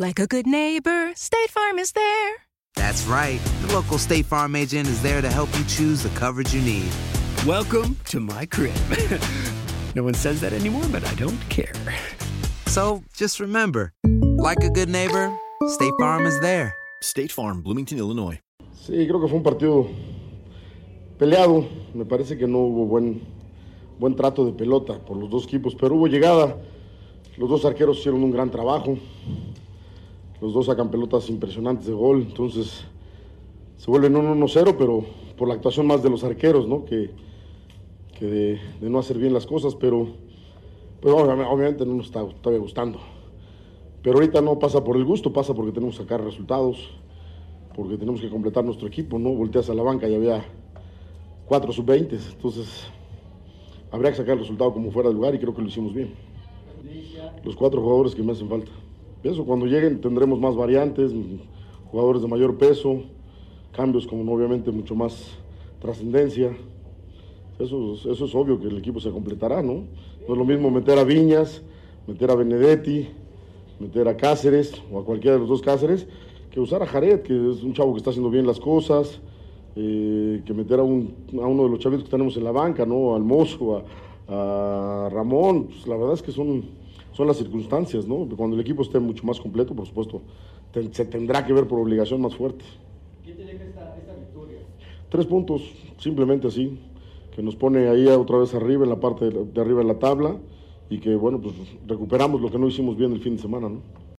Like a good neighbor, State Farm is there. That's right. The local State Farm agent is there to help you choose the coverage you need. Welcome to my crib. no one says that anymore, but I don't care. So just remember, like a good neighbor, State Farm is there. State Farm, Bloomington, Illinois. Sí, creo que fue un partido peleado. Me parece que no hubo buen, buen trato de pelota por los dos equipos, pero hubo llegada. Los dos arqueros hicieron un gran trabajo. Los dos sacan pelotas impresionantes de gol. Entonces se vuelven un 1-0, pero por la actuación más de los arqueros, ¿no? Que, que de, no hacer bien las cosas, pero, pero obviamente, obviamente no nos está todavía gustando. Pero ahorita no pasa por el gusto, pasa porque tenemos que sacar resultados porque tenemos que completar nuestro equipo, ¿no? Volteas a la banca y había cuatro sub-20, entonces habría que sacar el resultado como fuera de lugar y creo que lo hicimos bien. Los cuatro jugadores que me hacen falta. Pienso cuando lleguen tendremos más variantes, jugadores de mayor peso, cambios como obviamente mucho más trascendencia. Eso, es- eso es obvio que el equipo se completará, ¿no? No es lo mismo meter a Viñas, meter a Benedetti, meter a Cáceres o a cualquiera de los dos Cáceres, que usar a Jared, que es un chavo que está haciendo bien las cosas, eh, que meter a, un- a uno de los chavitos que tenemos en la banca, ¿no? Al a, a Ramón, pues la verdad es que son, son las circunstancias, ¿no? Cuando el equipo esté mucho más completo, por supuesto, te- se tendrá que ver por obligación más fuerte. Tres puntos, simplemente así, que nos pone ahí otra vez arriba, en la parte de, de arriba de la tabla, y que, bueno, pues recuperamos lo que no hicimos bien el fin de semana, ¿no?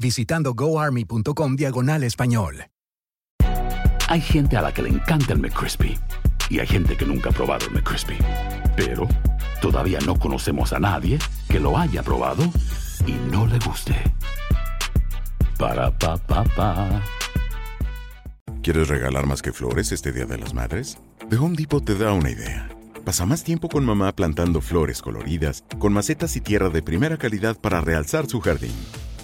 visitando goarmy.com diagonal español. Hay gente a la que le encanta el McCrispy y hay gente que nunca ha probado el McCrispy. Pero todavía no conocemos a nadie que lo haya probado y no le guste. Para pa pa pa. ¿Quieres regalar más que flores este Día de las Madres? The Home Depot te da una idea. Pasa más tiempo con mamá plantando flores coloridas, con macetas y tierra de primera calidad para realzar su jardín.